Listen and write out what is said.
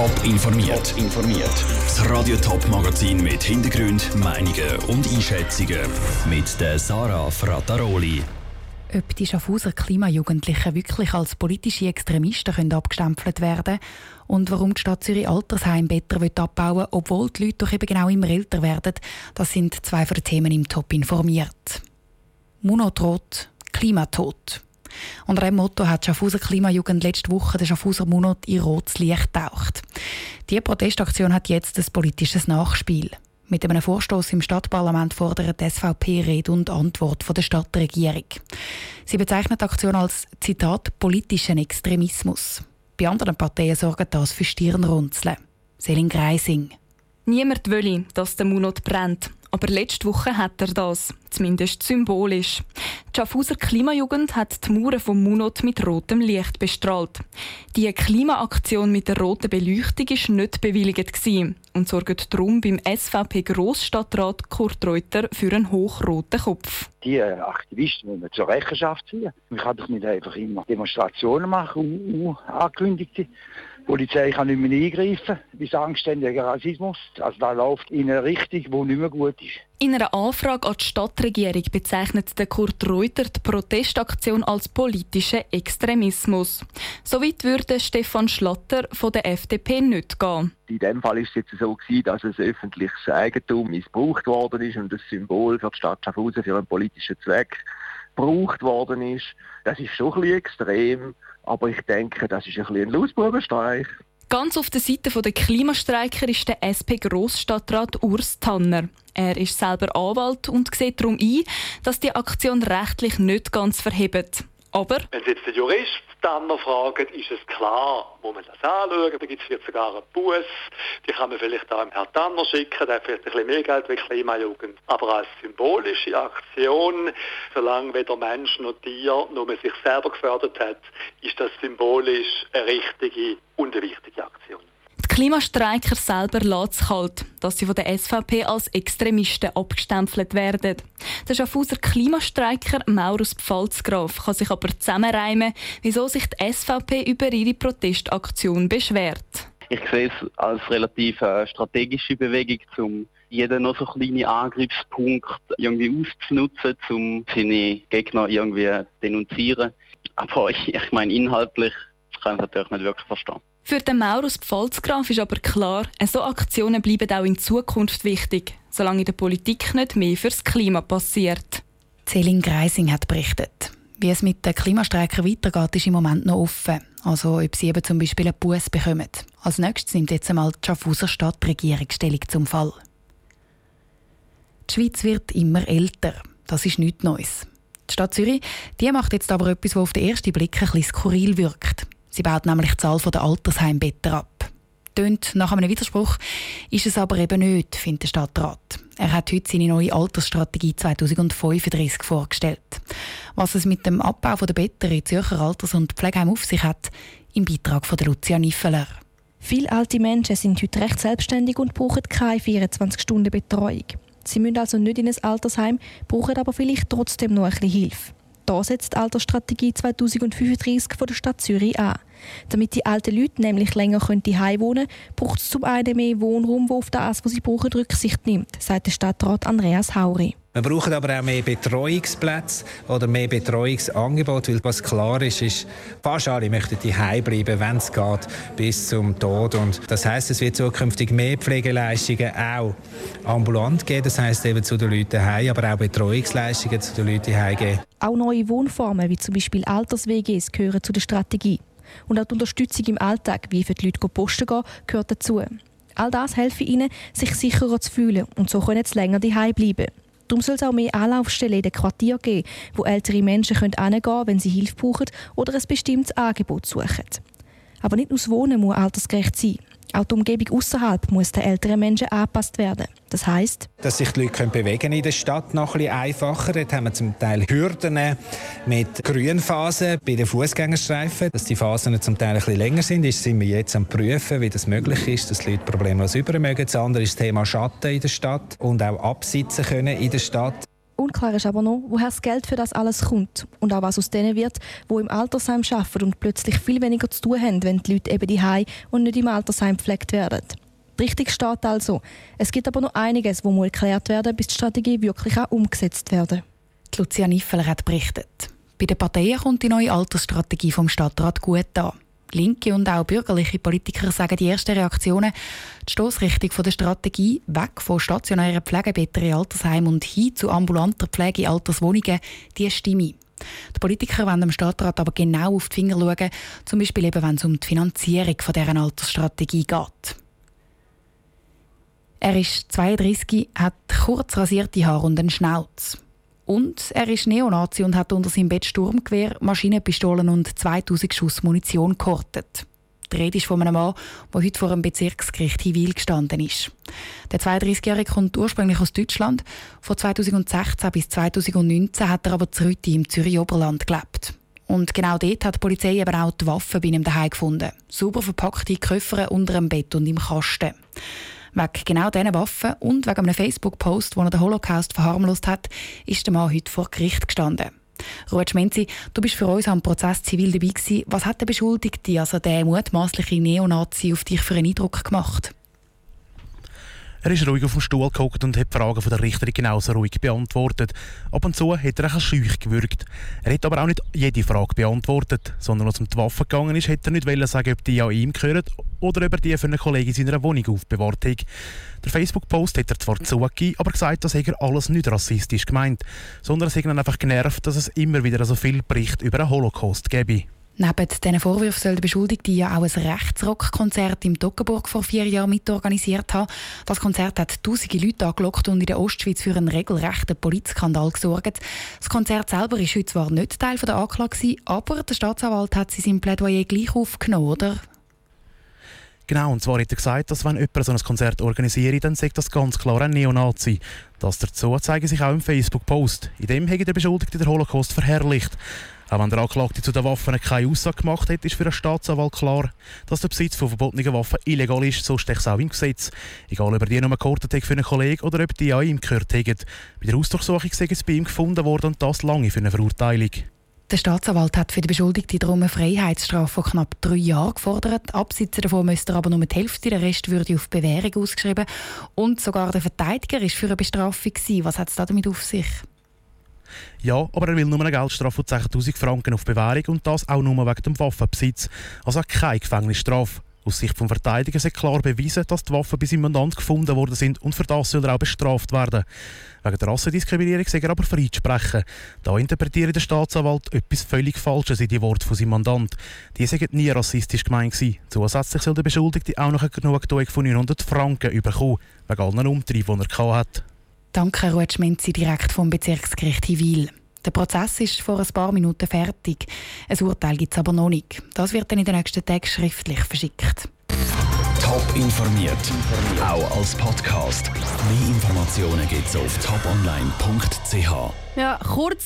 Top informiert. informiert. Das Radio Top Magazin mit Hintergrund, Meinungen und Einschätzungen mit der Sarah Frataroli. Ob die Schaffhauser Klimajugendlichen wirklich als politische Extremisten können abgestempelt werden und warum die Stadt Zürich Altersheim besser abbauen will, obwohl die Leute doch eben genau immer älter werden, das sind zwei von den Themen im Top informiert. Monotrot, Klimatod. Unter diesem Motto hat die Schaffhauser Klimajugend letzte Woche den Schaffhauser Monat in rotes Licht getaucht. Diese Protestaktion hat jetzt ein politisches Nachspiel. Mit einem Vorstoß im Stadtparlament fordert die SVP Rede und Antwort von der Stadtregierung. Sie bezeichnet die Aktion als Zitat politischen Extremismus. Bei anderen Parteien sorgt das für Stirnrunzeln. Selin Greising. Niemand will, dass der Monat brennt. Aber letzte Woche hat er das, zumindest symbolisch. Die Schaffhauser Klimajugend hat die Mauern vom Munot mit rotem Licht bestrahlt. Die Klimaaktion mit der roten Beleuchtung war nicht bewilligt und sorgt darum beim SVP Grossstadtrat Kurt Reuter für einen hochroten Kopf. Die Aktivisten müssen zur Rechenschaft ziehen. Man kann doch nicht einfach immer Demonstrationen machen, angekündigte. Die Polizei kann nicht mehr eingreifen, bis anständiger Rassismus. Also da läuft in eine Richtung, die nicht mehr gut ist. In einer Anfrage an die Stadtregierung bezeichnet der Kurt Reuter die Protestaktion als politischen Extremismus. Soweit würde Stefan Schlatter von der FDP nicht gehen. In dem Fall ist es jetzt so gewesen, dass es öffentliches Eigentum missbraucht worden ist und das Symbol für die Stadt Schaffhausen für einen politischen Zweck gebraucht worden ist. Das ist schon ein bisschen extrem, aber ich denke, das ist ein bisschen ein Lausbubenstreich. Ganz auf der Seite der Klimastreiker ist der SP-Grossstadtrat Urs Tanner. Er ist selber Anwalt und sieht darum ein, dass die Aktion rechtlich nicht ganz verhebt. Aber... Wenn jetzt den Jurist dann fragen, ist es klar, wo man das anschauen, da gibt es jetzt sogar einen Bus, die kann man vielleicht auch dem Herrn Tanner schicken, der hat vielleicht ein bisschen mehr Geld wie Klimajugend. Aber als symbolische Aktion, solange weder Mensch noch Tier, nur man sich selber gefördert hat, ist das symbolisch eine richtige und eine wichtige Aktion. Klimastreiker selber lässt es kalt, dass sie von der SVP als Extremisten abgestempelt werden. Der Schaffhauser Klimastreiker Maurus Pfalzgraf kann sich aber zusammenreimen, wieso sich die SVP über ihre Protestaktion beschwert. Ich sehe es als relativ äh, strategische Bewegung, um jeden noch so kleinen Angriffspunkt irgendwie auszunutzen, um seine Gegner irgendwie zu denunzieren. Aber ich, ich meine, inhaltlich kann ich es natürlich nicht wirklich verstehen. Für den Maurus Pfalzgraf ist aber klar, so Aktionen bleiben auch in Zukunft wichtig, solange in der Politik nicht mehr fürs Klima passiert. Celine Greising hat berichtet. Wie es mit den Klimastreikern weitergeht, ist im Moment noch offen. Also ob sie eben zum Beispiel einen Bus bekommen. Als nächstes nimmt jetzt einmal die Schaffhauser Stadtregierung Stellung zum Fall. Die Schweiz wird immer älter. Das ist nichts Neues. Die Stadt Zürich die macht jetzt aber etwas, das auf den ersten Blick ein bisschen skurril wirkt. Sie baut nämlich die Zahl der Altersheimbetten ab. Tönt nach einem Widerspruch, ist es aber eben nicht, findet der Stadtrat. Er hat heute seine neue Altersstrategie 2035 vorgestellt. Was es mit dem Abbau der Betten in Zürcher Alters- und Pflegeheim auf sich hat, im Beitrag von Lucia Niffeler. Viele alte Menschen sind heute recht selbstständig und brauchen keine 24-Stunden-Betreuung. Sie müssen also nicht in ein Altersheim, brauchen aber vielleicht trotzdem noch ein bisschen Hilfe. Da setzt die Altersstrategie 2035 von der Stadt Zürich an. Damit die alten Leute nämlich länger können wohnen können, braucht es zum einen mehr Wohnraum, wo auf das, was sie brauchen, Rücksicht nimmt, sagt der Stadtrat Andreas Hauri. Wir brauchen aber auch mehr Betreuungsplätze oder mehr Betreuungsangebote, weil was klar ist, ist, fast alle möchten die bleiben, wenn es geht, bis zum Tod. Und das heißt, es wird zukünftig mehr Pflegeleistungen auch ambulant geben, das heißt eben zu den Leuten heim, aber auch Betreuungsleistungen zu den Leuten heim geben. Auch neue Wohnformen, wie zum Beispiel Alters-WGs, gehören zu der Strategie. Und auch die Unterstützung im Alltag, wie für die Leute posten gehen, gehört dazu. All das hilft ihnen, sich sicherer zu fühlen und so können sie länger daheim bleiben. Darum soll es auch mehr Anlaufstellen in den Quartier geben, wo ältere Menschen hingehen können, wenn sie Hilfe brauchen oder ein bestimmtes Angebot suchen. Aber nicht nur das Wohnen muss altersgerecht sein. Auch die Umgebung außerhalb muss den älteren Menschen angepasst werden. Das heißt, dass sich die Leute bewegen in der Stadt noch ein bisschen einfacher. Dort haben wir zum Teil Hürden mit Grünphasen bei den Fußgängerstreifen, dass die Phasen zum Teil ein bisschen länger sind. Das sind wir jetzt am prüfen, wie das möglich ist, dass die Leute problemlos über mögen. Das andere ist das Thema Schatten in der Stadt und auch absitzen können in der Stadt. Unklar ist aber noch, woher das Geld für das alles kommt und auch was aus denen wird, wo im Altersheim arbeiten und plötzlich viel weniger zu tun haben, wenn die Leute eben die und nicht im Altersheim gepflegt werden. Richtig steht also. Es gibt aber noch einiges, wo muss erklärt werden, bis die Strategie wirklich auch umgesetzt werden. Lucia Niffeler hat berichtet. Bei den Parteien kommt die neue Altersstrategie vom Stadtrat gut an. Linke und auch bürgerliche Politiker sagen die ersten Reaktionen, die Stoßrichtung der Strategie weg von stationären Pflegebetten in Altersheimen und hin zu ambulanter Pflege in Alterswohnungen, die stimme. Die Politiker wollen dem Stadtrat aber genau auf die Finger schauen, zum Beispiel eben, wenn es um die Finanzierung von deren Altersstrategie geht. Er ist 32, hat kurz rasierte Haare und einen Schnauz. Und er ist Neonazi und hat unter seinem Bett Sturmgewehr, Maschinenpistolen und 2000 Schuss Munition gehortet. Die Rede ist von einem Mann, der heute vor einem Bezirksgericht Hiwil gestanden ist. Der 32-Jährige kommt ursprünglich aus Deutschland. Von 2016 bis 2019 hat er aber zu Rüti im Zürich-Oberland gelebt. Und genau dort hat die Polizei eben auch die Waffen bei ihm daheim gefunden. Sauber verpackte Koffer unter dem Bett und im Kasten. Wegen genau diesen Waffen und wegen einem Facebook-Post, wo er den Holocaust verharmlost hat, ist der Mann heute vor Gericht gestanden. Ruud Schmenzi, du bist für uns am Prozess zivil dabei gewesen. Was hat der Beschuldigte, also der mutmaßliche Neonazi, auf dich für einen Eindruck gemacht? Er ist ruhig auf dem Stuhl gehockt und hat die Fragen von der Richterin genauso ruhig beantwortet. Ab und zu hat er ein schüch gewürgt. Er hat aber auch nicht jede Frage beantwortet, sondern als es um die Waffe gegangen ist, hätte er nicht sagen, ob die an ihm gehören oder ob er die für einen Kollegen in seiner Wohnung aufbewahrt hat. Der Facebook-Post hat er zwar zugegeben, aber gesagt, dass er alles nicht rassistisch gemeint, sondern es hat ihn einfach genervt, dass es immer wieder so viel Bericht über einen Holocaust gebe. Neben diesen Vorwürfen soll der Beschuldigte ja auch ein Rechtsrockkonzert im Toggenburg vor vier Jahren mitorganisiert haben. Das Konzert hat tausende Leute angelockt und in der Ostschweiz für einen regelrechten Polizskandal gesorgt. Das Konzert selber ist heute zwar nicht Teil der Anklage, aber der Staatsanwalt hat sie im Plädoyer gleich aufgenommen, oder? Genau, und zwar hat er gesagt, dass wenn jemand so ein Konzert organisiert, dann sagt das ganz klar ein Neonazi. Das dazu zeigen sich auch im Facebook-Post. In dem hat der Beschuldigte den Holocaust verherrlicht. Auch wenn der Anklagte zu den Waffen keine Aussage gemacht hat, ist für den Staatsanwalt klar, dass der Besitz von verbotenen Waffen illegal ist, so steht es auch im Gesetz. Egal, ob er die nur gehortet hat für einen Kollegen oder ob die an ihm gehört haben. Bei der Hausdurchsuchung sei es bei ihm gefunden worden und das lange für eine Verurteilung. Der Staatsanwalt hat für die Beschuldigte darum eine Freiheitsstrafe von knapp drei Jahren gefordert. Absitzen davon müsste er aber nur die Hälfte, der Rest würde auf Bewährung ausgeschrieben. Und sogar der Verteidiger ist für eine Bestrafung. Was hat es damit auf sich? Ja, aber er will nur eine Geldstrafe von 10.000 Franken auf Bewährung und das auch nur wegen dem Waffenbesitz. Also keine Gefängnisstrafe. Aus Sicht des Verteidigers ist klar bewiesen, dass die Waffen bei seinem Mandant gefunden worden sind und für das soll er auch bestraft werden. Wegen der Rassendiskriminierung soll er aber freisprechen. Da interpretiert der Staatsanwalt etwas völlig Falsches in die Worte von seinem Mandant. Die sind nie rassistisch gemeint. Zusätzlich soll der Beschuldigte auch noch eine Genugtuung von 900 Franken bekommen, wegen allen Umtrieben, die er hatte. Danke, Ruud Schmenzi, direkt vom Bezirksgericht Hiwil. Der Prozess ist vor ein paar Minuten fertig. Ein Urteil gibt es aber noch nicht. Das wird dann in den nächsten Tagen schriftlich verschickt. Top informiert, auch als Podcast. Mehr Informationen gibt es auf toponline.ch. Ja, kurz